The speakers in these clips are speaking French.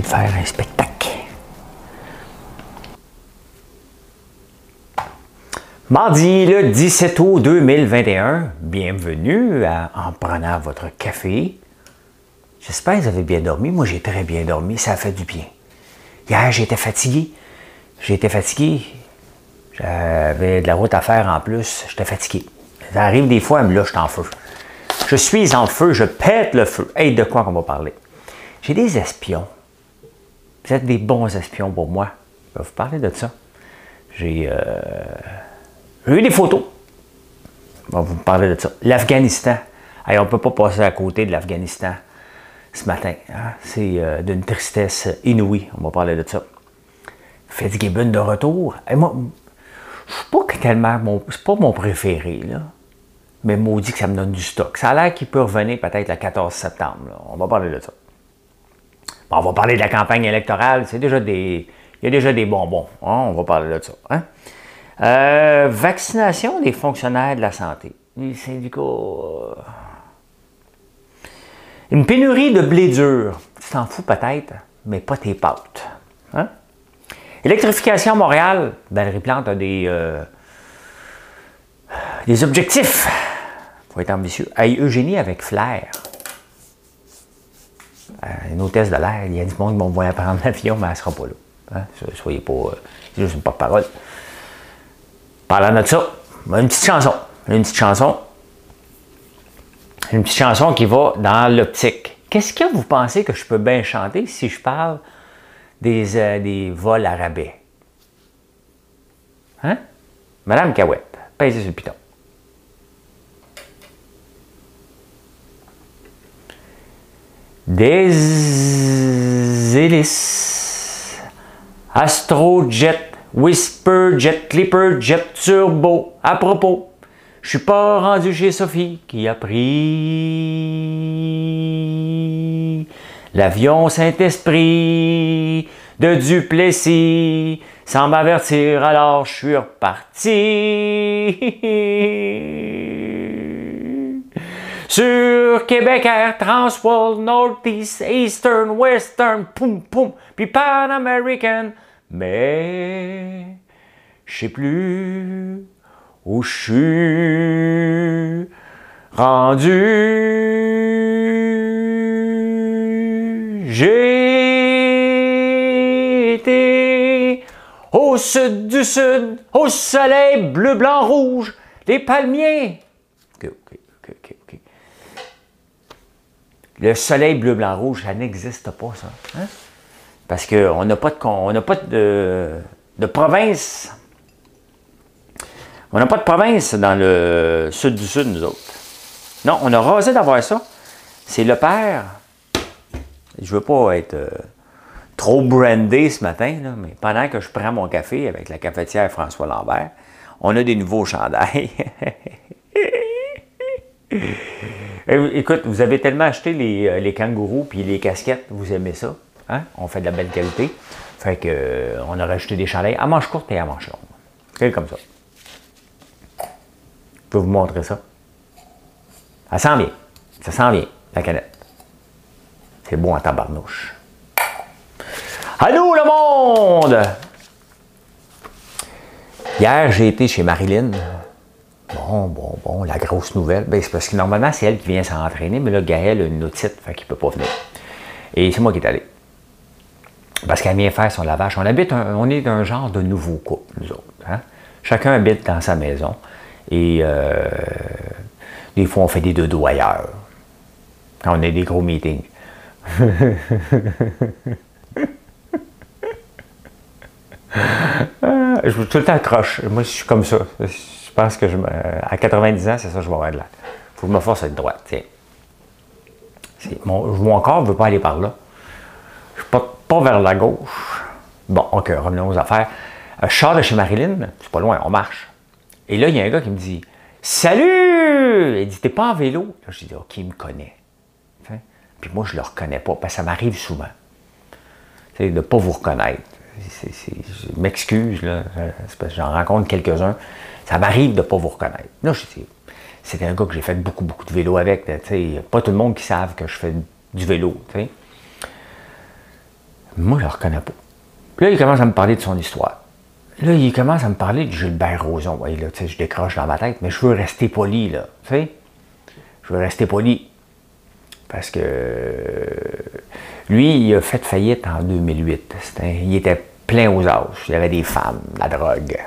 De faire un spectacle. Mardi le 17 août 2021, bienvenue à, en prenant votre café. J'espère que vous avez bien dormi. Moi, j'ai très bien dormi. Ça a fait du bien. Hier, j'étais fatigué. J'étais fatigué. J'avais de la route à faire en plus. J'étais fatigué. Ça arrive des fois, mais là, je suis en feu. Je suis en feu, je pète le feu. Hey, de quoi on va parler? J'ai des espions. Vous êtes des bons espions pour moi. Je vais vous parler de ça. J'ai euh, eu des photos. Je vais vous parler de ça. L'Afghanistan. on ne peut pas passer à côté de l'Afghanistan ce matin. Hein. C'est euh, d'une tristesse inouïe. On va parler de ça. Fitzgibbon de retour. Et moi, suis pas tellement mon. C'est pas mon préféré, là. Mais maudit que ça me donne du stock. Ça a l'air qu'il peut revenir peut-être le 14 septembre. On va parler de ça on va parler de la campagne électorale. C'est déjà des. Il y a déjà des bonbons. Hein, on va parler de ça. Hein? Euh, vaccination des fonctionnaires de la santé. Les syndicats. Euh, une pénurie de blé dur. Tu t'en fous peut-être, mais pas tes pâtes. Hein? Électrification à Montréal. Valérie Plante a des, euh, des objectifs. Il faut être ambitieux. Hey, Eugénie avec flair. Euh, une hôtesse de l'air, il y a du monde qui vont voir prendre l'avion, mais elle ne sera pas là. Hein? Soyez pas. Euh, c'est juste une porte-parole. Parlant de ça, une petite chanson. Une petite chanson. Une petite chanson qui va dans l'optique. Qu'est-ce que vous pensez que je peux bien chanter si je parle des, euh, des vols à rabais? Hein? Madame Cahouette, pèsez sur le piton. Des hélices, Astrojet, Whisper, Jet Clipper, Jet Turbo. À propos, je suis pas rendu chez Sophie qui a pris l'avion Saint-Esprit de Duplessis sans m'avertir, alors je suis reparti. Sur Québec Air, Transworld, Northeast, Eastern, Western, poum poum, puis Pan American. Mais je sais plus où je suis rendu. J'ai été au sud du sud, au soleil bleu, blanc, rouge, des palmiers ok. Le soleil bleu, blanc, rouge, ça n'existe pas, ça. Hein? Parce qu'on n'a pas, de, province. On n'a pas de province dans le sud du sud, nous autres. Non, on a rasé d'avoir ça. C'est le père. Je veux pas être euh, trop brandé ce matin, mais pendant que je prends mon café avec la cafetière François Lambert, on a des nouveaux chandails. Eh écoute, vous avez tellement acheté les, euh, les kangourous puis les casquettes, vous aimez ça. Hein? On fait de la belle qualité. Fait que euh, on a rajouté des chalets à manches courtes et à manches longues. C'est comme ça. Je peux vous montrer ça. Ça sent bien. Ça sent bien, la canette. C'est bon à tabarnouche. Allô le monde! Hier, j'ai été chez Marilyn, Bon, bon, bon, la grosse nouvelle, ben, c'est parce que normalement, c'est elle qui vient s'entraîner, mais là, Gaël a une otite, fait qu'il ne peut pas venir. Et c'est moi qui est allé. Parce qu'elle vient faire son lavage. On habite, on est d'un genre de nouveau couple, nous autres. Hein. Chacun habite dans sa maison. Et euh, des fois, on fait des deux ailleurs. Quand on a des gros meetings. je suis tout le temps croche. Moi, je suis comme ça. Je pense que je à 90 ans, c'est ça que je vais avoir de là. Il faut que je me force à être droite. Tiens. Mon, corps ne veut pas aller par là. pas vers la gauche. Bon, OK, revenons aux affaires. Euh, je sors de chez Marilyn, c'est pas loin, on marche. Et là, il y a un gars qui me dit Salut Il dit T'es pas en vélo? Là, je dis OK, il me connaît. Puis moi, je le reconnais pas, parce que ça m'arrive souvent. C'est de ne pas vous reconnaître. je m'excuse, là, que j'en rencontre quelques-uns. Ça m'arrive de ne pas vous reconnaître. Là, je dis c'est un gars que j'ai fait beaucoup, beaucoup de vélo avec. Pas tout le monde qui savent que je fais du vélo. Moi, je ne le reconnais pas. Puis là, il commence à me parler de son histoire. Là, il commence à me parler de Gilbert Rozon. là, je décroche dans ma tête, mais je veux rester poli, là. sais. Je veux rester poli. Parce que lui, il a fait faillite en 2008. il était plein aux os. Il y avait des femmes, la drogue.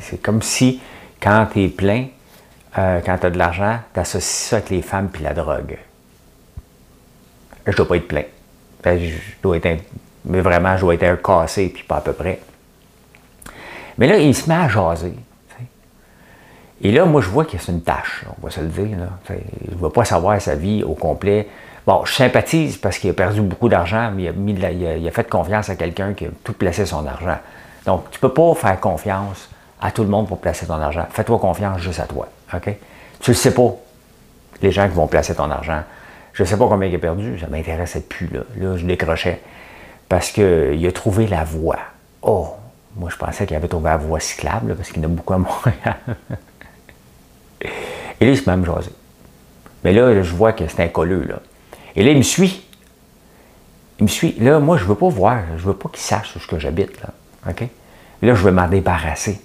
C'est comme si, quand tu es plein, euh, quand tu as de l'argent, tu associes ça avec les femmes puis la drogue. Je dois pas être plein. je dois être mais vraiment, je dois être un cassé, puis pas à peu près. Mais là, il se met à jaser. Et là, moi, je vois qu'il a une tâche, on va se le dire. je ne veux pas savoir sa vie au complet. Bon, je sympathise parce qu'il a perdu beaucoup d'argent, mais il a, fait confiance à quelqu'un qui a tout placé son argent. Donc, tu ne peux pas faire confiance à tout le monde pour placer ton argent. Fais-toi confiance juste à toi. Tu ne sais pas, les gens qui vont placer ton argent. Je ne sais pas combien il a perdu, ça ne m'intéressait plus. Là. là, je décrochais. Parce qu'il a trouvé la voie. Oh, moi je pensais qu'il avait trouvé la voie cyclable, parce qu'il a beaucoup à Montréal. Et là, il se met à. Mais là, je vois que c'est un colleux. Et là, il me suit. Il me suit. Là, moi, je ne veux pas voir. Je ne veux pas qu'il sache où j'habite, là. Là, je veux m'en débarrasser.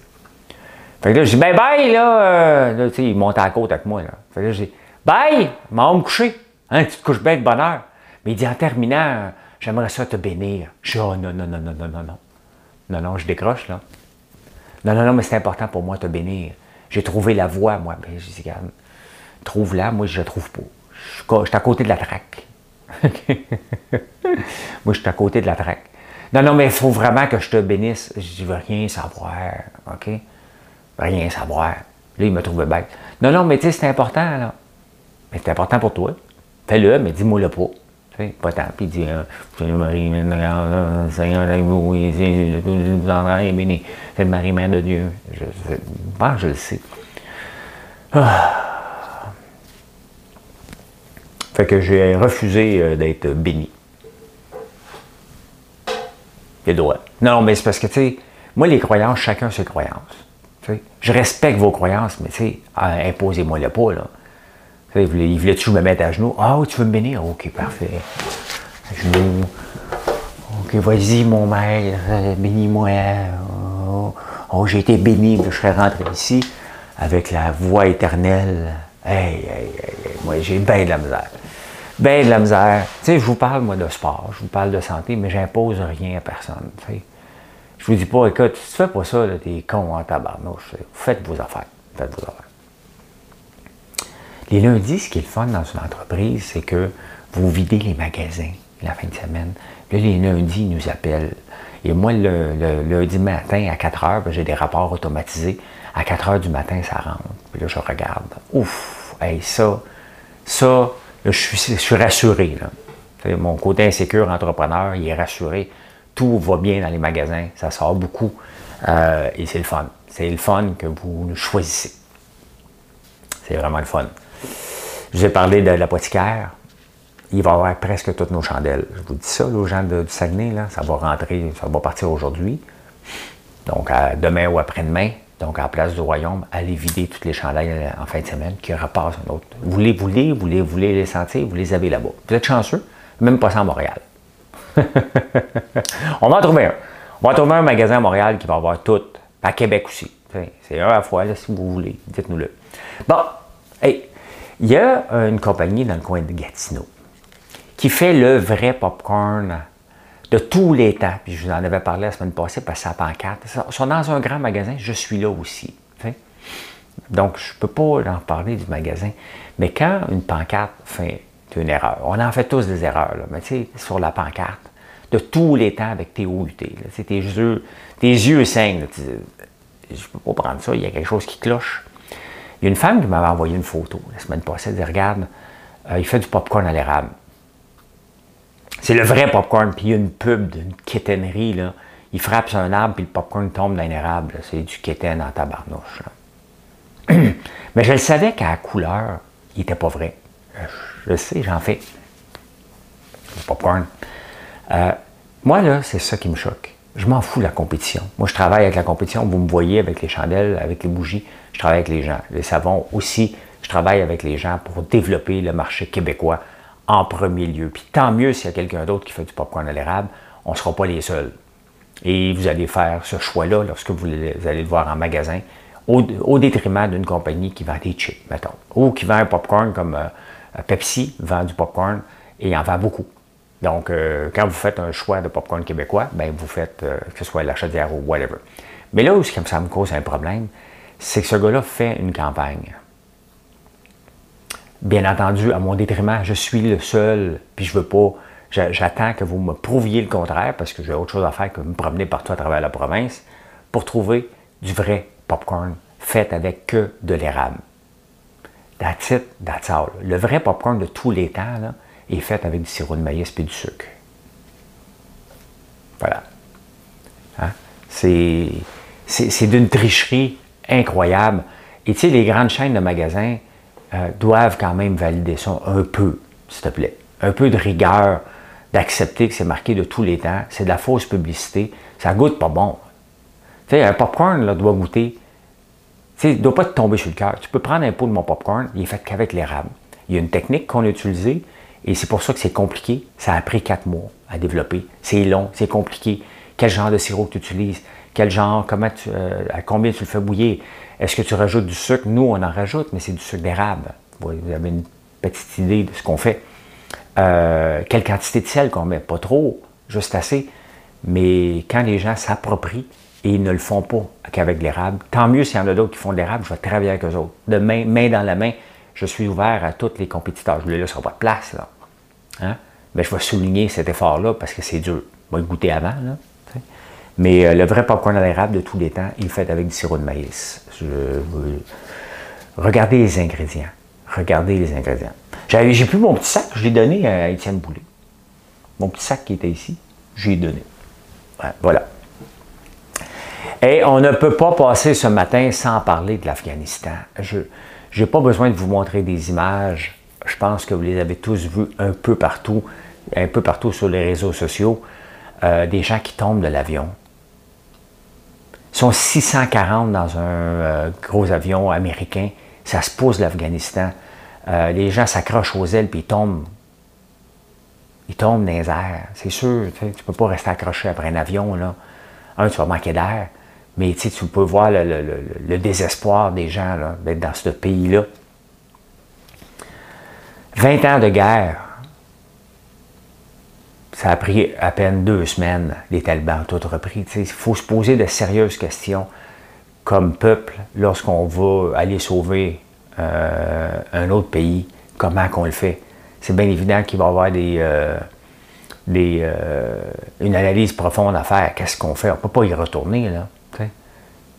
Fait que là, je dis, ben bye, là. Euh, là, tu sais, il monte à la côte avec moi, là. Fait que là, je dis, bye, m'en me coucher. Hein, tu te couches bien de bonne heure. Mais il dit, en terminant, j'aimerais ça te bénir. Je dis, oh non, non, non, non, non, non, non. Non, non, je décroche, là. Non, non, non, mais c'est important pour moi te bénir. J'ai trouvé la voie, moi. Ben, je dis, regarde, trouve-la, moi, je la trouve pas. Je suis à côté de la traque. moi, je suis à côté de la traque. Non, non, mais il faut vraiment que je te bénisse. Je veux rien savoir, OK? Rien savoir. Là, il me trouvait bête. Non, non, mais tu sais, c'est important, là. Mais c'est important pour toi. Fais-le, mais dis-moi le pas. Pas tant. Puis il dit, Seigneur Marie, Seigneur avec vous, vous entendrez béni. C'est le Marie-Mère de Dieu. Je, je, je le sais. Ah. Fait que j'ai refusé euh, d'être béni. Il a droit. Non, mais c'est parce que, tu sais, moi, les croyances, chacun ses croyances. Je respecte vos croyances, mais, tu sais, imposez-moi le pas, là. Il voulait, il me mettre à genoux? Ah oui, tu veux me bénir? Ok, parfait. À genoux. Ok, vas-y, mon maître, bénis-moi. Oh, oh j'ai été béni, je serais rentré ici avec la voix éternelle. Hey, hey, hey, moi, j'ai bien de la misère. Bien de la misère. Tu sais, je vous parle, moi, de sport, je vous parle de santé, mais j'impose rien à personne. Je vous dis pas, écoute, si tu fais pas ça, t'es con en tabarnouche. Faites vos affaires. Faites vos affaires. Les lundis, ce qui est le fun dans une entreprise, c'est que vous videz les magasins la fin de semaine. Là, les lundis, ils nous appellent. Et moi, le, lundi matin, à 4 heures, ben, j'ai des rapports automatisés. À 4 heures du matin, ça rentre. Puis là, je regarde. Ouf! Hey, ça, ça, je, suis, rassuré. Mon côté insécure entrepreneur, il est rassuré. Tout va bien dans les magasins. Ça sort beaucoup. Euh, et c'est le fun. C'est le fun que vous choisissez. C'est vraiment le fun. Je vous ai parlé de l'apothicaire. Il va avoir presque toutes nos chandelles. Je vous dis ça, aux gens du Saguenay, là, ça va rentrer, ça va partir aujourd'hui. Donc, demain ou après-demain, donc en place du royaume, allez vider toutes les chandelles en fin de semaine, qui repassent un autre. Vous les voulez, vous les voulez les sentir, vous les avez là-bas. Vous êtes chanceux, même pas ça à Montréal. On va en trouver un. On va trouver un magasin à Montréal qui va avoir tout, à Québec aussi. C'est un à la fois, si vous voulez. Dites-nous-le. Bon, hey, il y a une compagnie dans le coin de Gatineau qui fait le vrai popcorn de tous les temps. Puis je vous en avais parlé la semaine passée parce que ça pancarte. Ils sont dans un grand magasin, je suis là aussi. Donc, je ne peux pas en parler du magasin. Mais quand une pancarte fait une erreur, on en fait tous des erreurs, mais tu sais, sur la pancarte, de tous les temps avec tes OUT, tes yeux, tes yeux saignent. je ne peux pas prendre ça, il y a quelque chose qui cloche. Il y a une femme qui m'avait envoyé une photo la semaine passée. Elle dit Regarde, euh, il fait du popcorn à l'érable. C'est le vrai popcorn. Puis il y a une pub d'une quétainerie, là. Il frappe sur un arbre, puis le popcorn tombe dans un érable. C'est du quétaine en tabarnouche. Mais je le savais qu'à la couleur, il n'était pas vrai. Je sais, j'en fais. Le popcorn. Euh, moi, là, c'est ça qui me choque. Je m'en fous de la compétition. Moi, je travaille avec la compétition. Vous me voyez avec les chandelles, avec les bougies. Je travaille avec les gens. Les savons aussi, je travaille avec les gens pour développer le marché québécois en premier lieu. Puis tant mieux s'il y a quelqu'un d'autre qui fait du popcorn à l'érable, on ne sera pas les seuls. Et vous allez faire ce choix-là lorsque vous allez le voir en magasin, au, détriment d'une compagnie qui vend des chips, mettons, ou qui vend un popcorn comme euh, Pepsi vend du popcorn et en vend beaucoup. Donc, euh, quand vous faites un choix de popcorn québécois, ben vous faites, euh, que ce soit la chaudière ou whatever. Mais là où ça me cause un problème, c'est que ce gars-là fait une campagne. Bien entendu, à mon détriment, je suis le seul, puis je veux pas. J'attends que vous me prouviez le contraire parce que j'ai autre chose à faire que me promener partout à travers la province pour trouver du vrai popcorn fait avec que de l'érable. That's it. Le vrai popcorn de tous les temps est fait avec du sirop de maïs et du sucre. Voilà. Hein? C'est d'une tricherie incroyable. Et tu sais, les grandes chaînes de magasins euh, doivent quand même valider ça un peu, s'il te plaît. Un peu de rigueur, d'accepter que c'est marqué de tous les temps. C'est de la fausse publicité. Ça goûte pas bon. Tu sais, un popcorn là, doit goûter. Tu sais, il ne doit pas te tomber sur le cœur. Tu peux prendre un pot de mon popcorn, il est fait qu'avec l'érable. Il y a une technique qu'on a utilisée et c'est pour ça que c'est compliqué. Ça a pris quatre mois à développer. C'est long, c'est compliqué. Quel genre de sirop tu utilises? Quel genre, comment euh, à combien tu le fais bouillir? Est-ce que tu rajoutes du sucre? Nous, on en rajoute, mais c'est du sucre d'érable. Vous avez une petite idée de ce qu'on fait. Euh, quelle quantité de sel qu'on met? Pas trop, juste assez. Mais quand les gens s'approprient et ils ne le font pas qu'avec l'érable, tant mieux s'il y en a d'autres qui font de l'érable, je vais travailler avec eux autres. De main, main dans la main, je suis ouvert à tous les compétiteurs. Je ne laisserai pas de place. Là. Hein? Mais je vais souligner cet effort-là parce que c'est dur. Je vais le goûter avant. Là. Mais euh, le vrai popcorn à l'érable de tous les temps, il est fait avec du sirop de maïs. Regardez les ingrédients. Regardez les ingrédients. J'ai pris mon petit sac, je l'ai donné à Étienne Boulay. Mon petit sac qui était ici, je l'ai donné. voilà. Et on ne peut pas passer ce matin sans parler de l'Afghanistan. Je n'ai pas besoin de vous montrer des images. Je pense que vous les avez tous vues un peu partout, un peu partout sur les réseaux sociaux. Euh, des gens qui tombent de l'avion, ils sont 640 dans un euh, gros avion américain. Ça se pose l'Afghanistan. Euh, les gens s'accrochent aux ailes puis ils tombent. Ils tombent dans les airs. C'est sûr, tu ne peux pas rester accroché après un avion. Là. Un, tu vas manquer d'air. Mais tu peux voir le, désespoir des gens d'être dans ce pays-là. 20 ans de guerre, ça a pris à peine deux semaines, les talibans ont tout repris. Il faut se poser de sérieuses questions comme peuple lorsqu'on va aller sauver euh, un autre pays, comment qu'on le fait? C'est bien évident qu'il va y avoir des, euh, euh, une analyse profonde à faire. Qu'est-ce qu'on fait? On ne peut pas y retourner, là.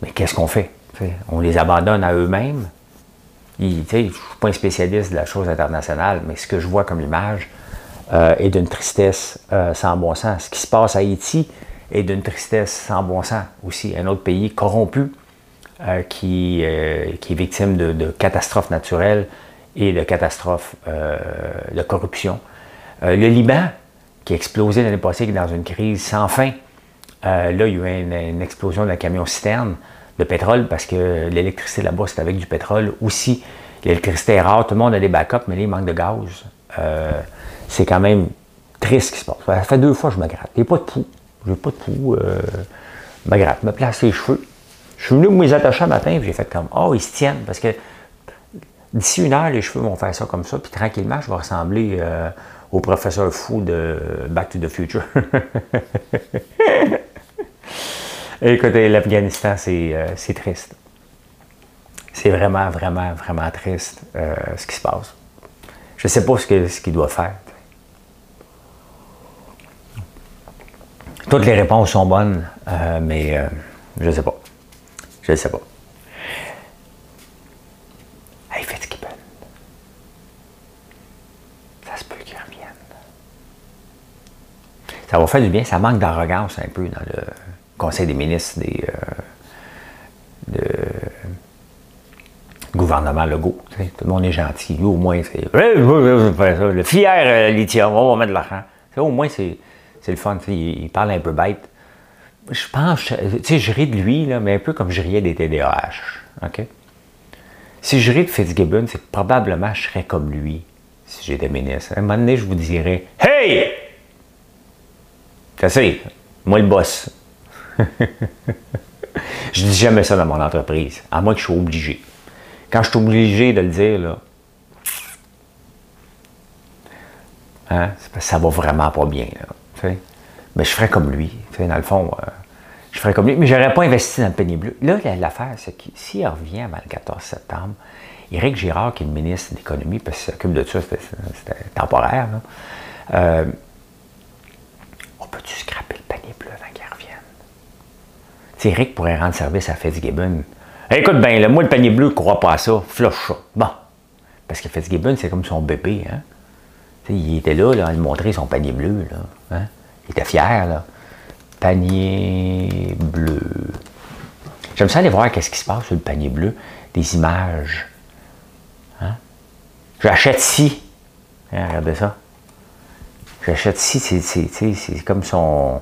Mais qu'est-ce qu'on fait? On les abandonne à eux-mêmes. Je ne suis pas un spécialiste de la chose internationale, mais ce que je vois comme image, euh, est d'une tristesse euh, sans bon sens. Ce qui se passe à Haïti est d'une tristesse sans bon sens aussi. Un autre pays corrompu qui, qui, est victime de, catastrophes naturelles et de catastrophes de corruption. le Liban, qui a explosé l'année passée, qui est dans une crise sans fin. là, il y a eu une, explosion d'un camion-citerne de pétrole parce que l'électricité là-bas, c'est avec du pétrole aussi. L'électricité est rare, tout le monde a des backups, mais là, il manque de gaz c'est quand même triste ce qui se passe. Ça fait deux fois que je me gratte. J'ai pas de pouls. J'ai pas de pouls. Euh, je me gratte, me place les cheveux. Je suis venu me les attacher un matin et j'ai fait comme Oh, ils se tiennent parce que d'ici une heure, les cheveux vont faire ça comme ça, puis tranquillement, je vais ressembler euh, au professeur fou de Back to the Future. Écoutez, l'Afghanistan, euh, c'est triste. C'est vraiment, vraiment, vraiment triste ce qui se passe. Je ne sais pas ce qu'il doit faire. Toutes les réponses sont bonnes, euh, mais euh, je ne sais pas. Je ne sais pas. Ça se peut qu'il revienne. Ça va faire du bien. Ça manque d'arrogance un peu dans le Conseil des ministres des, euh, gouvernement Legault. Tout le monde est gentil. au moins, c'est. Le fier euh, lithium, on va mettre de l'argent. Au moins, c'est le fun. Il, parle un peu bête. Je pense, tu sais, je ris de lui, là, mais un peu comme je riais des TDAH. OK? Si je ris de Fitzgibbon, c'est que probablement je serais comme lui si j'étais ministre. À un moment donné, je vous dirais Hey! C'est moi le boss. je dis jamais ça dans mon entreprise, à moins que je sois obligé. Quand je suis obligé de le dire, là, hein, ça va vraiment pas bien. mais je ferais comme lui. Dans le fond, euh, je ferais comme lui. Mais je n'aurais pas investi dans le panier bleu. Là, l'affaire, c'est que s'il revient avant le 14 septembre, Éric Girard, qui est le ministre de l'Économie, parce qu'il s'occupe de ça, c'était temporaire, euh, peut-tu scraper le panier bleu avant qu'il revienne? T'sais, Éric pourrait rendre service à Fitzgibbon. Écoute bien, moi, le panier bleu, ne crois pas à ça. Flush ça. Bon. Parce que Fitzgibbon, c'est comme son bébé. Hein? il était là, là, il montrait son panier bleu. Là, hein? Il était fier. Là. Panier bleu. J'aime ça aller voir qu'est-ce qui se passe sur le panier bleu. Des images. Hein? J'achète ci. Hein, regardez ça. J'achète ci, c'est comme son,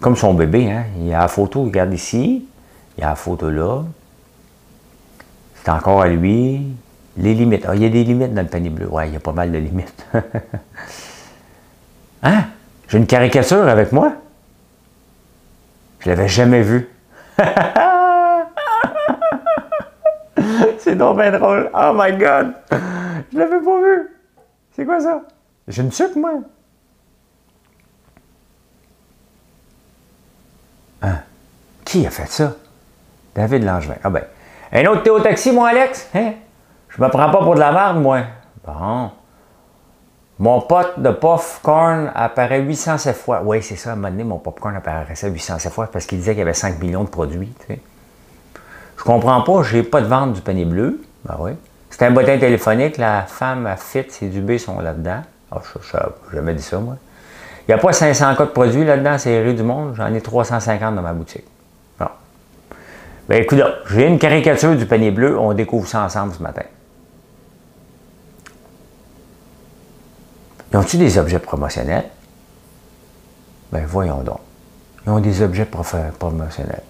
comme son bébé. Hein? Il y a la photo, regarde ici. Il y a la photo là. C'est encore à lui. Les limites. Ah, il y a des limites dans le panier bleu. Ouais, il y a pas mal de limites. hein? J'ai une caricature avec moi? Je l'avais jamais vue. C'est donc bien drôle. Oh my God! Je l'avais pas vu. C'est quoi ça? J'ai une sucre, moi. Qui a fait ça? David Langevin. Ah ben. Un autre Théo Taxi, moi, Alex? Hein? Je me prends pas pour de la merde, moi. Bon. Mon pote de popcorn apparaît 807 fois. Oui, c'est ça. À un moment donné, mon popcorn apparaissait 807 fois parce qu'il disait qu'il y avait 5 millions de produits. Sais. Je comprends pas, j'ai pas de vente du panier bleu. Ben oui. C'est un bottin téléphonique, la femme à fit, ses dubés sont là-dedans. Ah, je n'ai jamais dit ça, moi. Il n'y a pas 500 cas de produits là-dedans, c'est rue du monde. J'en ai 350 dans ma boutique. Bon. Ben écoute, j'ai une caricature du panier bleu. On découvre ça ensemble ce matin. Ils ont-ils des objets promotionnels? Ben voyons donc. Ils ont des objets promotionnels.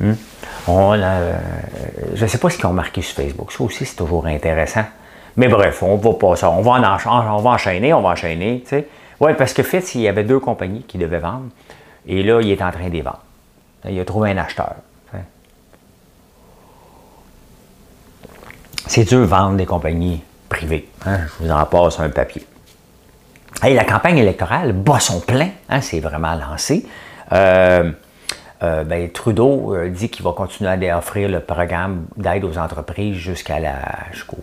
Hmm? Euh, je ne sais pas ce qu'ils ont marqué sur Facebook. Ça aussi, c'est toujours intéressant. Mais bref, on va pas ça. On va, en, on va enchaîner, on va enchaîner. Oui, parce que Fitz, il y avait deux compagnies qui devaient vendre. Et là, il est en train de les vendre. Il a trouvé un acheteur. C'est dur de vendre des compagnies privées. Hein? Je vous en passe un papier. Et la campagne électorale bat son plein. Hein? C'est vraiment lancé. Euh, euh, ben, Trudeau euh, dit qu'il va continuer à offrir le programme d'aide aux entreprises jusqu'à la, jusqu'au,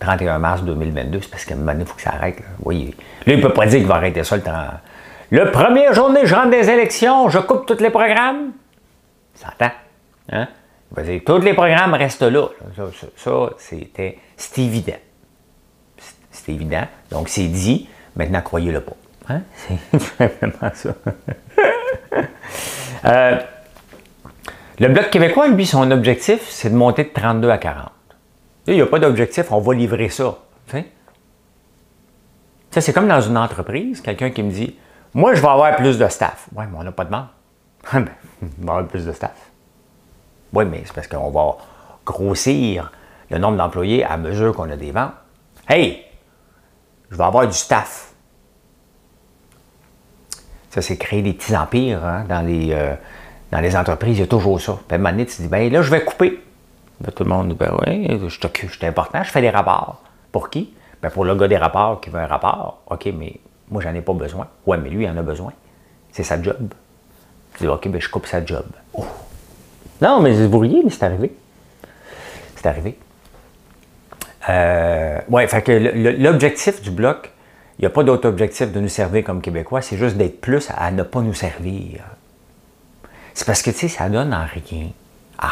31 mars 2022. C'est parce qu'à un moment donné, il faut que ça arrête. Là. Il ne peut pas dire qu'il va arrêter ça le temps. Le premier journée, je rentre des élections, je coupe tous les programmes. Ça entend. Hein? Il va dire, tous les programmes restent là. Ça, c'était, c'est évident. C'est évident. Donc, c'est dit. Maintenant, croyez-le pas. Hein? C'est vraiment ça. Euh, le Bloc québécois, lui, son objectif, c'est de monter de 32 à 40. Il n'y a pas d'objectif, on va livrer ça. Ça, c'est comme dans une entreprise, quelqu'un qui me dit Moi, je vais avoir plus de staff. Oui, mais on n'a pas de demande. Ben, on va avoir plus de staff. Oui, mais c'est parce qu'on va grossir le nombre d'employés à mesure qu'on a des ventes. Hey, je vais avoir du staff. Ça, c'est créer des petits empires hein, dans, les, euh, dans les entreprises. Il y a toujours ça. Puis à un moment tu dis, ben là, je vais couper. Ben, tout le monde dit, ben oui, je t'occupe, je suis important, je fais des rapports. Pour qui? Ben, pour le gars des rapports qui veut un rapport. OK, mais moi, j'en ai pas besoin. Ouais, mais lui, il en a besoin. C'est sa job. Tu dis, OK, ben, je coupe sa job. Oh. Non, mais vous riez, mais c'est arrivé. C'est arrivé. Euh, ouais, fait que l'objectif du bloc, il n'y a pas d'autre objectif de nous servir comme Québécois, c'est juste d'être plus à ne pas nous servir. C'est parce que, tu sais, ça donne en rien. À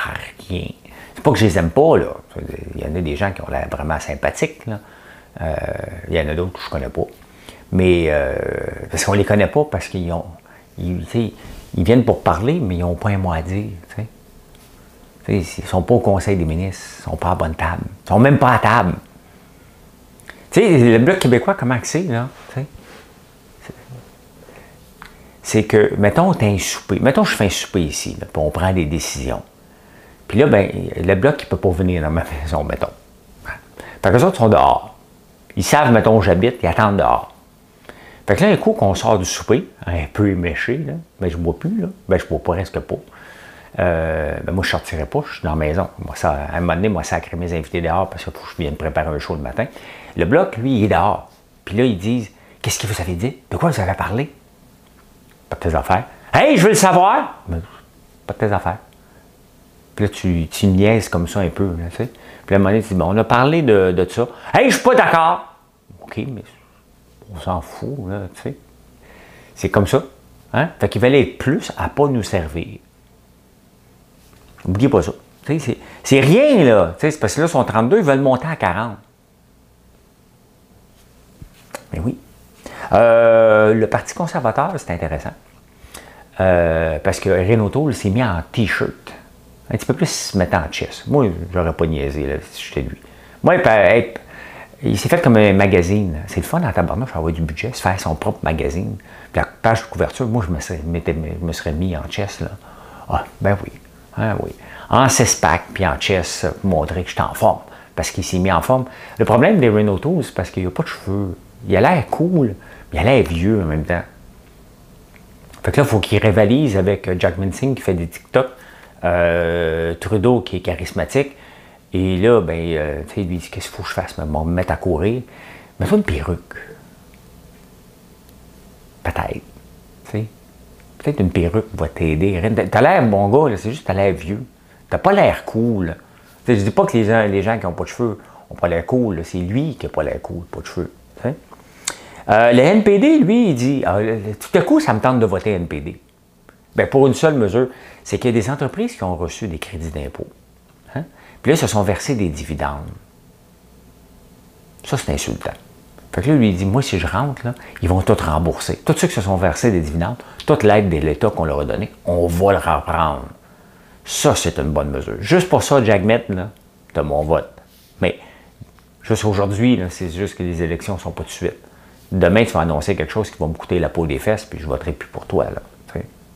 rien. C'est pas que je les aime pas, là. Il y en a des gens qui ont l'air vraiment sympathiques, là. Euh, il y en a d'autres que je connais pas. Mais euh, parce qu'on les connaît pas parce qu'ils ont. Ils, ils, viennent pour parler, mais ils n'ont pas un mot à dire. Ils ne sont pas au conseil des ministres, ils ne sont pas à bonne table. Ils ne sont même pas à table. Tu sais, le Bloc québécois, comment c'est, là? C'est que, mettons, tu as un souper. Mettons, je fais un souper ici, puis on prend des décisions. Puis là, ben, le Bloc, il peut pas venir dans ma maison, mettons. Fait que les autres sont dehors. Ils savent, mettons, où j'habite, ils attendent dehors. Fait que là, un coup qu'on sort du souper, un peu éméché, là, ben je bois plus, là. Ben je bois presque pas. Euh, ben moi, je sortirai pas, je suis dans la maison. Moi, ça, à un moment donné, moi, sacré mes invités dehors parce qu'il faut que je préparer un show le matin. Le bloc, lui, il est dehors. Puis là, ils disent Qu'est-ce que vous avez dit? De quoi vous avez parlé? Pas de tes affaires. Hey, je veux le savoir ben, Pas de tes affaires. Puis là, tu, tu niaises comme ça un peu, tu sais. Puis à un moment donné, tu dis Bon, on a parlé de, de ça. Hey, je suis pas d'accord. OK, mais on s'en fout, là, tu sais. C'est comme ça. Hein? Fait qu'il valait être plus à pas nous servir. N'oubliez pas ça. C'est rien, là. C'est parce que là, ils sont 32, ils veulent monter à 40. Mais oui. Euh, le Parti conservateur, c'est intéressant. Euh, parce que Renault s'est mis en T-shirt. Un petit peu plus se mettre en chess. Moi, j'aurais pas niaisé là, si j'étais lui. Moi, il s'est fait comme un magazine. C'est le fun dans tabarnak, avoir du budget, se faire son propre magazine. Puis la page de couverture, moi, je me serais, mis en chess, là. Ah, ben oui. Ah oui. En six-pack, puis en chess, pour montrer que je suis en forme. Parce qu'il s'est mis en forme. Le problème des Renault c'est parce qu'il n'a pas de cheveux. Il a l'air cool, mais il a l'air vieux en même temps. Fait que là, il faut qu'il rivalise avec Jack Minsing qui fait des TikTok, euh, Trudeau qui est charismatique, et là, ben, euh, tu sais, lui, dit Qu'est-ce qu'il faut que je fasse me mettre à courir? Mets-toi une perruque. Peut-être. Peut-être une perruque va t'aider. T'as l'air bon gars, c'est juste que t'as l'air vieux. T'as pas l'air cool. Je dis pas que les gens, les gens qui n'ont pas de cheveux n'ont pas l'air cool. C'est lui qui n'a pas l'air cool, pas de cheveux. Euh, le NPD, lui, il dit ah, tout à coup, ça me tente de voter NPD. Bien, pour une seule mesure, c'est qu'il y a des entreprises qui ont reçu des crédits d'impôt. Puis là, ils se sont versés des dividendes. Ça, c'est insultant. Fait que là, lui, il dit, moi, si je rentre, ils vont tout rembourser. Tous ceux qui se sont versés des dividendes, toute l'aide de l'État qu'on leur a donnée, on va le reprendre. Ça, c'est une bonne mesure. Juste pour ça, Jack Met, là, as mon vote. Mais, juste aujourd'hui, c'est juste que les élections ne sont pas de suite. Demain, tu vas annoncer quelque chose qui va me coûter la peau des fesses, puis je voterai plus pour toi.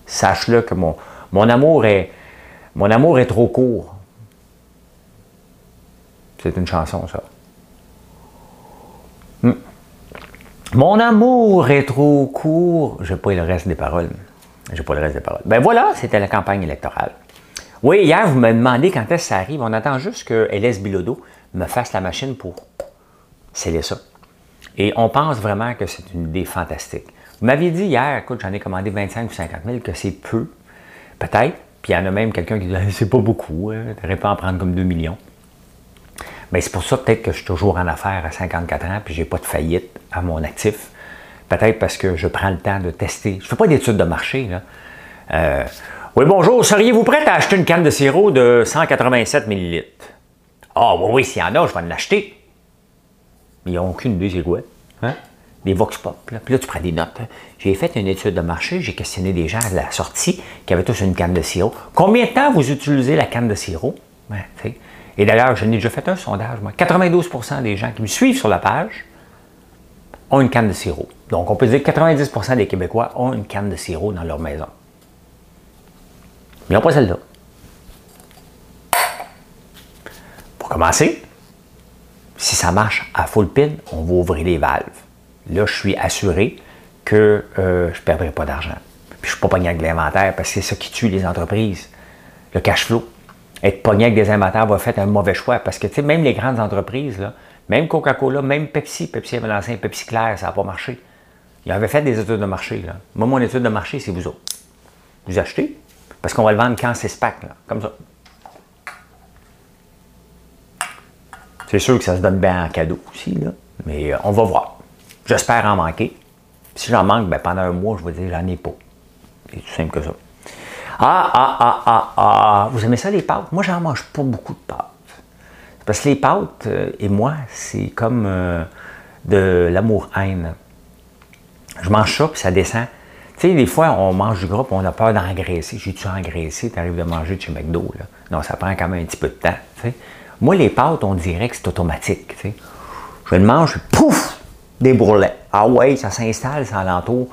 Sache-le que mon, mon, amour est, mon amour est trop court c'est une chanson, ça. Hmm. Mon amour est trop court. Je n'ai pas le reste des paroles. J'ai pas le reste des paroles. Ben voilà, c'était la campagne électorale. Oui, hier, vous me demandez quand est-ce que ça arrive. On attend juste que LS Bilodeau me fasse la machine pour sceller ça. Et on pense vraiment que c'est une idée fantastique. Vous m'aviez dit hier, écoute, j'en ai commandé 25 ou 50 000, que c'est peu. Peut-être. Puis il y en a même quelqu'un qui dit, c'est pas beaucoup, hein, tu pas en prendre comme 2 millions. Mais c'est pour ça peut-être que je suis toujours en affaires à 54 ans puis j'ai pas de faillite à mon actif. Peut-être parce que je prends le temps de tester. Je ne fais pas d'études de marché. Là. Euh, oui, bonjour. Seriez-vous prêt à acheter une canne de sirop de 187 ml? Ah, oui, oui, s'il y en a, je vais en acheter. Mais ils n'ont aucune idée, c'est? Hein? Des Vox Pop. Là. Puis là, tu prends des notes. J'ai fait une étude de marché, j'ai questionné des gens à la sortie qui avaient tous une canne de sirop. Combien de temps vous utilisez la canne de sirop? Ben, et d'ailleurs, je n'ai déjà fait un sondage, moi. 92% des gens qui me suivent sur la page ont une canne de sirop. Donc, on peut dire que 90% des Québécois ont une canne de sirop dans leur maison. Mais ils n'ont pas celle-là. Pour commencer, si ça marche à full pin, on va ouvrir les valves. Là, je suis assuré que euh, je ne perdrai pas d'argent. Puis je ne suis pas pogné avec l'inventaire parce que c'est ça qui tue les entreprises. Le cash flow être pogné avec des inventaires va faire un mauvais choix. Parce que, même les grandes entreprises, même Coca-Cola, même Pepsi, Pepsi avait lancé Pepsi clair, ça n'a pas marché. Ils avaient fait des études de marché. Moi, mon étude de marché, c'est vous autres. Vous achetez, parce qu'on va le vendre quand c'est SPAC, là, comme ça. C'est sûr que ça se donne bien en cadeau aussi, là, mais euh, on va voir. J'espère en manquer. Si j'en manque, ben, pendant un mois, je vais dire j'en ai pas. C'est tout simple que ça. Ah, ah, ah, ah, ah, vous aimez ça les pâtes? Moi, j'en mange pas beaucoup de pâtes. Parce que les pâtes euh, et moi, c'est comme euh, de l'amour-haine. Je mange ça, puis ça descend. Tu sais, des fois, on mange du gras, puis on a peur d'engraisser. J'ai-tu engraissé? Tu arrives de manger de chez McDo, là. Non, ça prend quand même un petit peu de temps, Moi, les pâtes, on dirait que c'est automatique, tu sais. Je le mange, pouf, des bourrelets. Ah ouais, ça s'installe, ça l'entour,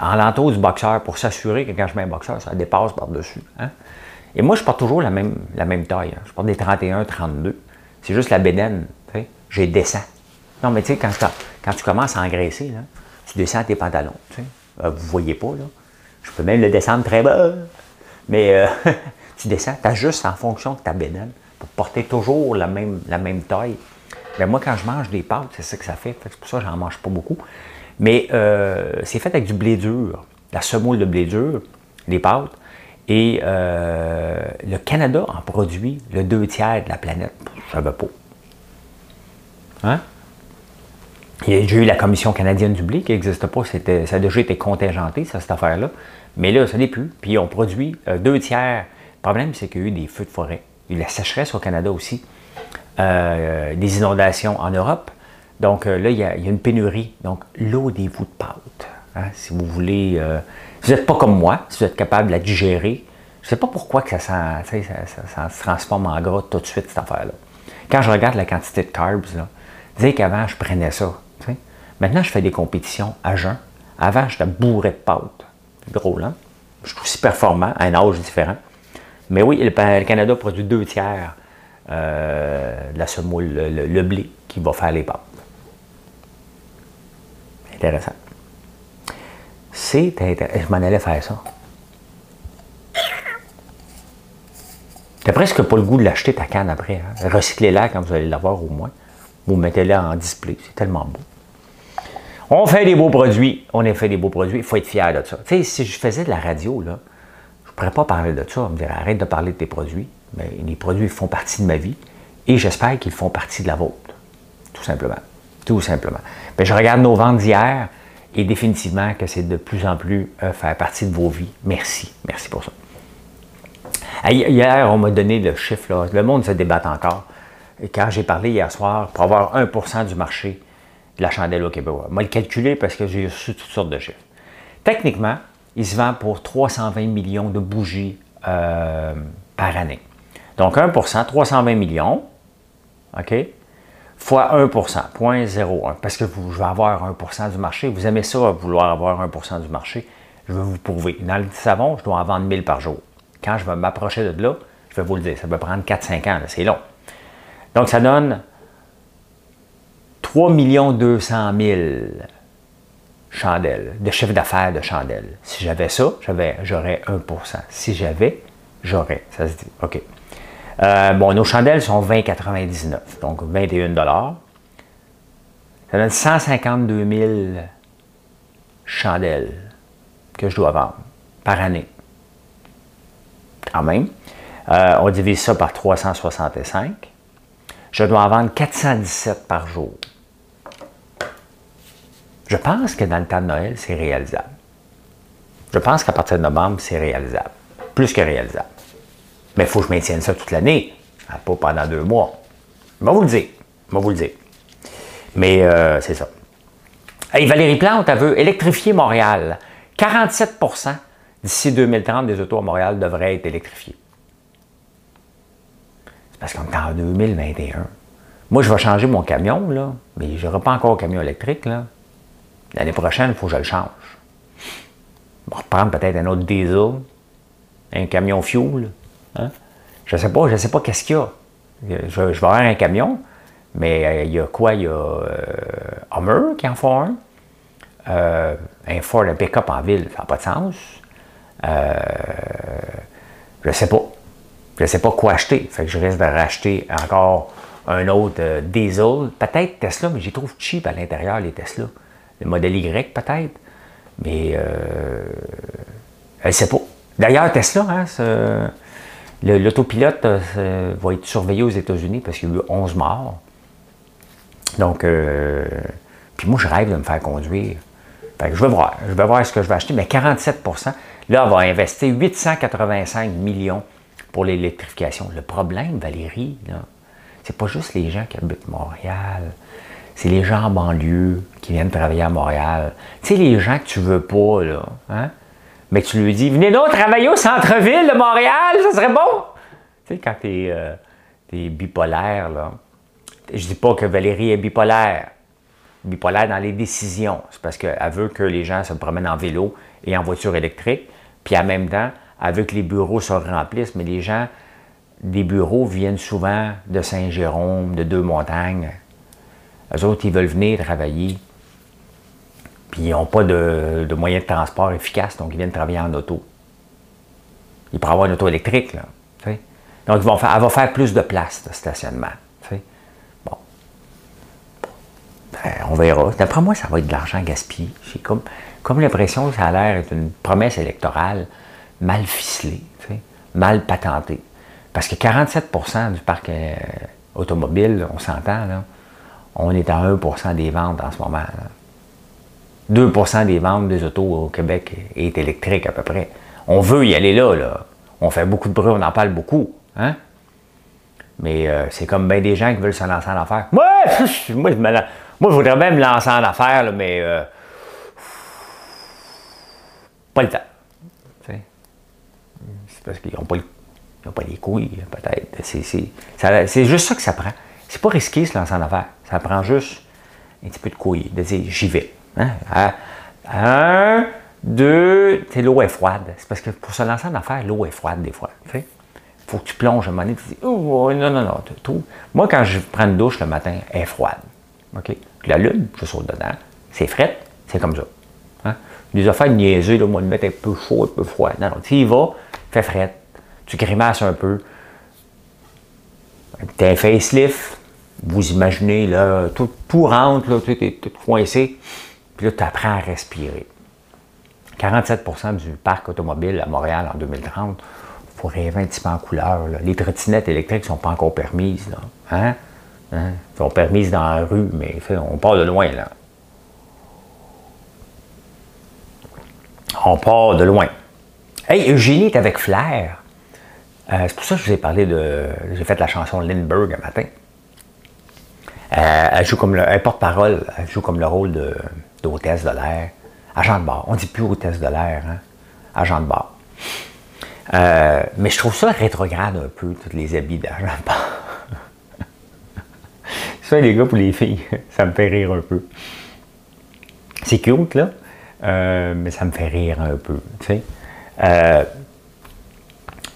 en l'entour du boxeur pour s'assurer que quand je mets un boxeur, ça dépasse par-dessus. Hein. Et moi, je porte toujours la même, taille. Hein. Je porte des 31, 32. C'est juste la bédaine. J'ai descends. Non, mais tu sais, quand, tu commences à engraisser, là, tu descends tes pantalons. Euh, vous ne voyez pas, là. Je peux même le descendre très bas. Mais euh, tu descends, tu ajustes en fonction de ta bédaine pour porter toujours la même, la même taille. Mais moi, quand je mange des pâtes, c'est ça que ça fait. C'est pour ça que j'en mange pas beaucoup. Mais euh, c'est fait avec du blé dur, la semoule de blé dur, les pâtes. Et le Canada en produit le deux tiers de la planète. Je ne savais pas. Hein? Déjà eu la Commission canadienne du blé qui n'existe pas. ça a déjà été contingenté, ça, cette affaire-là. Mais là, ça n'est plus. Puis on produit euh, deux tiers. Le problème, c'est qu'il y a eu des feux de forêt. Il la sécheresse au Canada aussi. Euh, des inondations en Europe. Donc euh, là, il y, a, une pénurie. Donc, l'eau des vous de pâte. Hein, si vous voulez. si vous n'êtes pas comme moi, si vous êtes capable de la digérer, je ne sais pas pourquoi que ça, se transforme en gras tout de suite, cette affaire-là. Quand je regarde la quantité de carbs, là, disais qu'avant, je prenais ça. Maintenant, je fais des compétitions à jeun. Avant, je te bourrais de pâte. C'est drôle, hein? Je suis aussi performant à un âge différent. Mais oui, le, Canada produit deux tiers euh, de la semoule, le, blé qui va faire les pâtes. Intéressant. C'est intéressant. Je m'en allais faire ça. T'as presque pas le goût de l'acheter ta canne après. Hein? Recyclez-la quand vous allez l'avoir au moins. Vous mettez-la en display. C'est tellement beau. On fait des beaux produits. On a fait des beaux produits. Il faut être fier de ça. Tu sais, si je faisais de la radio, là, ne pourrais pas parler de ça. On me dirait arrête de parler de tes produits. Mais les produits font partie de ma vie et j'espère qu'ils font partie de la vôtre. Tout simplement. Tout simplement. Mais je regarde nos ventes d'hier et définitivement que c'est de plus en plus euh, faire partie de vos vies. Merci. Merci pour ça. Hier, on m'a donné le chiffre. Là. Le monde se débat encore. Quand j'ai parlé hier soir, pour avoir 1% du marché de la chandelle au Québec, m'a le calculé parce que j'ai reçu toutes sortes de chiffres. Techniquement, il se vend pour 320 millions de bougies euh, par année. Donc 1% 320 millions, OK, fois 1% 0.01, parce que vous, je vais avoir 1% du marché. Vous aimez ça, vouloir avoir 1% du marché. Je vais vous prouver. Dans le savon, je dois en vendre 1000 par jour. Quand je vais m'approcher de là, je vais vous le dire, ça peut prendre 4-5 ans, c'est long. Donc, ça donne 3 200 000 de chiffre d'affaires de chandelles. Si j'avais ça, j'aurais 1% Si j'avais, j'aurais. Ça se dit. OK. Euh, bon, nos chandelles sont 20,99, donc 21 Ça donne 152 000 chandelles que je dois vendre par année quand même. Euh, on divise ça par 365. Je dois en vendre 417 par jour. Je pense que dans le temps de Noël, c'est réalisable. Je pense qu'à partir de novembre, c'est réalisable. Plus que réalisable. Mais il faut que je maintienne ça toute l'année, hein, pas pendant deux mois. Je vais vous le dire. Je vais vous le dire. Mais euh, c'est ça. Hey, Valérie Plante, elle veut électrifier Montréal. 47% d'ici 2030, des autos à Montréal devraient être électrifiées. C'est parce qu'on est en 2021. Moi, je vais changer mon camion, là, mais je n'aurai pas encore un camion électrique. L'année prochaine, il faut que je le change. Je vais reprendre peut-être un autre diesel, un camion fuel. Hein? Je ne sais pas, je sais pas qu'est-ce qu'il y a. Je, vais avoir un camion, mais euh, il y a quoi? Il y a euh, Hummer qui en fait un. Euh, un Ford, un pick-up en ville, ça n'a pas de sens. Euh, je ne sais pas. Je ne sais pas quoi acheter. Fait que je risque de racheter encore un autre euh, diesel. Peut-être Tesla, mais j'y trouve cheap à l'intérieur, les Tesla. Le modèle Y, peut-être. Mais euh, je ne sais pas. D'ailleurs, Tesla, hein, l'autopilote va être surveillé aux États-Unis parce qu'il y a eu 11 morts. Donc, puis moi, je rêve de me faire conduire. Fait que je vais voir. Je vais voir ce que je vais acheter. Mais 47% Là, on va investir 885 millions pour l'électrification. Le problème, Valérie, c'est pas juste les gens qui habitent Montréal. C'est les gens en banlieue qui viennent travailler à Montréal. Tu sais, les gens que tu veux pas, là, hein? mais tu lui dis, venez donc travailler au centre-ville de Montréal, ça serait bon. Tu sais, quand euh, bipolaire, là, je dis pas que Valérie est bipolaire, bipolaire dans les décisions. C'est parce qu'elle veut que les gens se promènent en vélo et en voiture électrique, puis en même temps, elle veut que les bureaux se remplissent, mais les gens des bureaux viennent souvent de Saint-Jérôme, de Deux-Montagnes. Eux autres, ils veulent venir travailler, puis ils n'ont pas de, moyens de transport efficaces, donc ils viennent travailler en auto. Ils pourraient avoir une auto électrique, là. Donc, ils vont faire, elle va faire plus de place de stationnement. Bon. Ben, on verra. D'après moi, ça va être de l'argent gaspillé. Comme, comme l'impression que ça a l'air d'être une promesse électorale mal ficelée, mal patentée. Parce que 47% du parc euh, automobile, on s'entend, là, on est à 1% des ventes en ce moment. 2% des ventes des autos au Québec est électrique à peu près. On veut y aller là, là. On fait beaucoup de bruit, on en parle beaucoup. Hein? Mais euh, c'est comme bien des gens qui veulent se lancer en affaires. Moi, moi, je, moi, je voudrais même me lancer en affaires, mais euh, pas le temps. C'est parce qu'ils n'ont pas, pas, les couilles, peut-être. C'est juste ça que ça prend. C'est pas risqué se lancer en affaires. Ça prend juste un petit peu de couilles, de dire j'y vais. Hein? Un, deux, l'eau est froide. C'est parce que pour se lancer en affaires, l'eau est froide des fois. Il faut que tu plonges un moment donné, tu dis oh, non, non, non. Tout. Moi, quand je prends une douche le matin, elle est froide. OK? la lune, je saute dedans. C'est frais, c'est comme ça. Hein? Des affaires niaiseuses, là, moi, de mettre un peu chaud, un peu froid. Non, non, tu y vas, fais frais. Tu grimaces un peu. Tu un facelift, vous imaginez, là, tout, tout rentre, là, tout est tout coincé. Puis là, tu apprends à respirer. 47% du parc automobile à Montréal en 2030, il faut rêver un petit peu en couleur. Les trottinettes électriques ne sont pas encore permises. Là. Hein? Hein? Sont permises dans la rue, mais on part de loin. là. On part de loin. Hey, Eugénie est avec Flair. Euh, c'est pour ça que je vous ai parlé de. J'ai fait la chanson Lindbergh un matin. Euh, elle joue comme le. porte-parole, elle joue comme le rôle d'hôtesse de, l'air. Agent de bar. On dit plus hôtesse de l'air, hein? Agent de bar. Euh, mais je trouve ça rétrograde un peu, tous les habits d'agent de bar. ça, les gars pour les filles, ça me fait rire un peu. C'est cute, là, mais ça me fait rire un peu.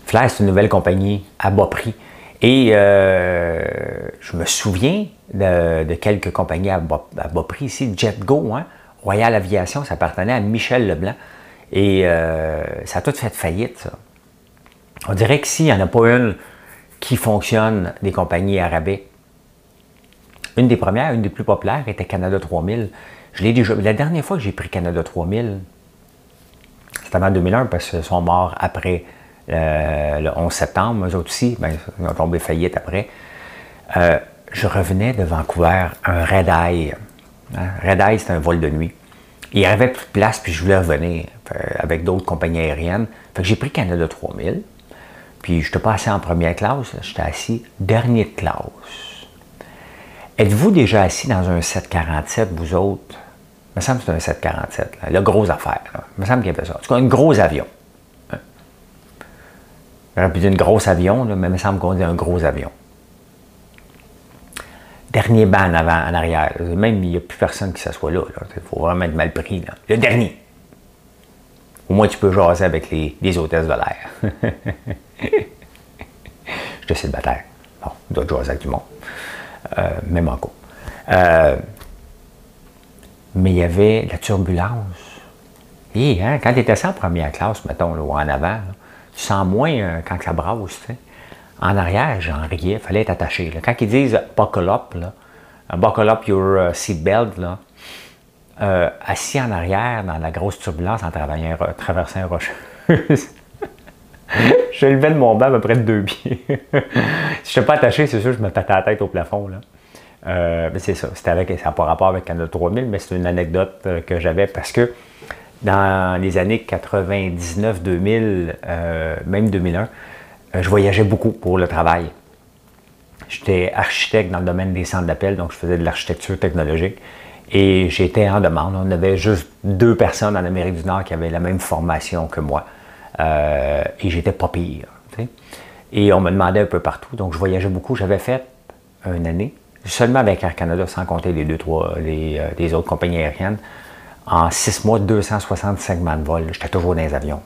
Flair, c'est une nouvelle compagnie à bas prix. Et euh, je me souviens de, quelques compagnies à bas, prix ici. JetGo, hein? Royal Aviation, ça appartenait à Michel Leblanc. Et euh, ça a tout fait faillite, ça. On dirait que s'il n'y en a pas une qui fonctionne des compagnies arabais, une des premières, une des plus populaires était Canada 3000. Je l'ai déjà. La dernière fois que j'ai pris Canada 3000, c'était en 2001 parce qu'ils sont morts après euh, le 11 septembre, eux autres aussi, ben, ils ont tombé faillite après. Euh, je revenais de Vancouver, un Red Eye. Hein? Red Eye, c'est un vol de nuit. Il n'y avait plus de place, puis je voulais revenir euh, avec d'autres compagnies aériennes. Fait que j'ai pris Canada 3000. Puis je n'étais pas assis en première classe, j'étais assis dernier de classe. Êtes-vous déjà assis dans un 747, vous autres? Il me semble que c'est un 747, là, la grosse affaire. Il me semble qu'il y avait ça. En tout cas, un gros avion. J'aurais pu dire une grosse avion, mais il me semble qu'on dit un gros avion. Dernier banc en avant, en arrière. Même il n'y a plus personne qui s'assoit là. Il faut vraiment être mal pris. Le dernier. Au moins, tu peux jaser avec les, hôtesses de l'air. Je te célibataire. Bon, tu dois jaser avec du monde. Euh, même en euh, mais il y avait la turbulence. Et, hein, quand tu étais en première classe, mettons, ou en avant, tu sens moins euh, quand ça brasse. En arrière, j'en riais, il fallait être attaché. Quand ils disent buckle up, là, buckle up your uh, seatbelt, là, euh, assis en arrière dans la grosse turbulence en traversant un roche. je levais de mon banc à peu près de deux pieds. si je n'étais pas attaché, c'est sûr, je me tâtais la tête au plafond. Là. Euh, c'est ça, avec, ça n'a pas rapport avec Canada 3000, mais c'est une anecdote que j'avais parce que dans les années 99, 2000, euh, même 2001, euh, je voyageais beaucoup pour le travail. J'étais architecte dans le domaine des centres d'appel, donc je faisais de l'architecture technologique. Et j'étais en demande. On avait juste deux personnes en Amérique du Nord qui avaient la même formation que moi. Euh, et j'étais pas pire. Et on me demandait un peu partout. Donc je voyageais beaucoup. J'avais fait une année, seulement avec Air Canada, sans compter les deux, trois, les, autres compagnies aériennes. En six mois, 265 segments de vol. J'étais toujours dans les avions.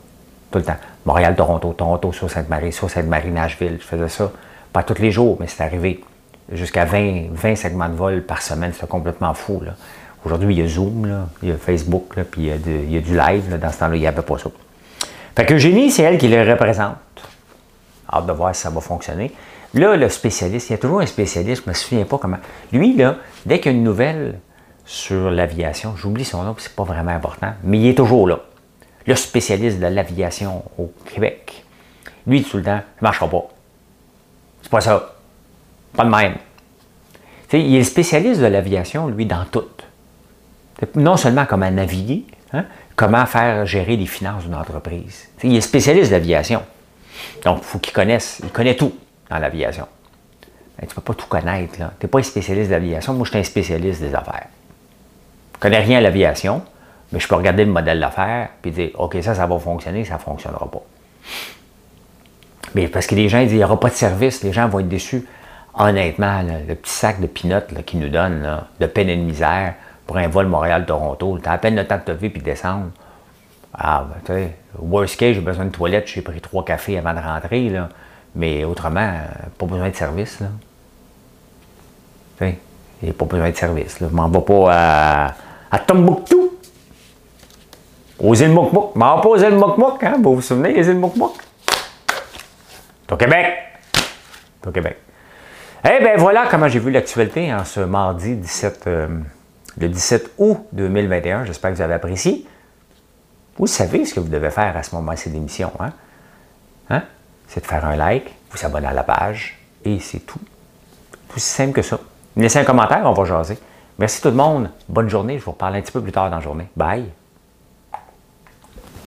Tout le temps. Montréal, Toronto, Toronto, sur Sainte-Marie, sur Sainte-Marie, Nashville. Je faisais ça. Pas tous les jours, mais c'est arrivé jusqu'à 20, 20 segments de vol par semaine. C'était complètement fou. Aujourd'hui, il y a Zoom, il y a Facebook, puis il y, a du live. Dans ce temps-là, il n'y avait pas ça. Fait que Eugénie, c'est elle qui le représente. Hâte de voir si ça va fonctionner. Là, le spécialiste, il y a toujours un spécialiste, je ne me souviens pas comment. Lui, là, dès qu'il y a une nouvelle sur l'aviation, j'oublie son nom, c'est pas vraiment important, mais il est toujours là. Le spécialiste de l'aviation au Québec. Lui, tout le temps, ne marchera pas. C'est pas ça. Pas de même. il est spécialiste de l'aviation, lui, dans tout. Non seulement comment naviguer, hein, comment faire gérer les finances d'une entreprise. il est spécialiste de l'aviation. Donc, il faut qu'il connaisse, il connaît tout dans l'aviation. tu ne peux pas tout connaître. Tu n'es pas un spécialiste de l'aviation. Moi, je suis un spécialiste des affaires. Connais rien à l'aviation, mais je peux regarder le modèle d'affaires et dire OK, ça, ça va fonctionner, ça ne fonctionnera pas. Mais parce que les gens disent il n'y aura pas de service, les gens vont être déçus. Honnêtement, le petit sac de pinottes qu'ils nous donnent, de peine et de misère, pour un vol Montréal-Toronto, tu as à peine le temps de te lever puis de descendre. Ah, ben, tu sais, worst case, j'ai besoin de toilette, j'ai pris trois cafés avant de rentrer, là. Mais autrement, pas besoin de service. Tu sais, pas besoin de service, là. Je m'en vais pas à, à Tombouctou. Aux îles m'en vais pas aux îles Moukmouk, hein. Vous vous souvenez, les îles Moukmouk? C'est au Québec. C'est au Québec. Eh bien, voilà comment j'ai vu l'actualité en ce mardi 17 le 17 août 2021. J'espère que vous avez apprécié. Vous savez ce que vous devez faire à ce moment-ci d'émission. Hein? hein? C'est de faire un like, vous abonner à la page, et c'est tout. Tout aussi simple que ça. Laissez un commentaire, on va jaser. Merci tout le monde. Bonne journée. Je vous reparle un petit peu plus tard dans la journée. Bye.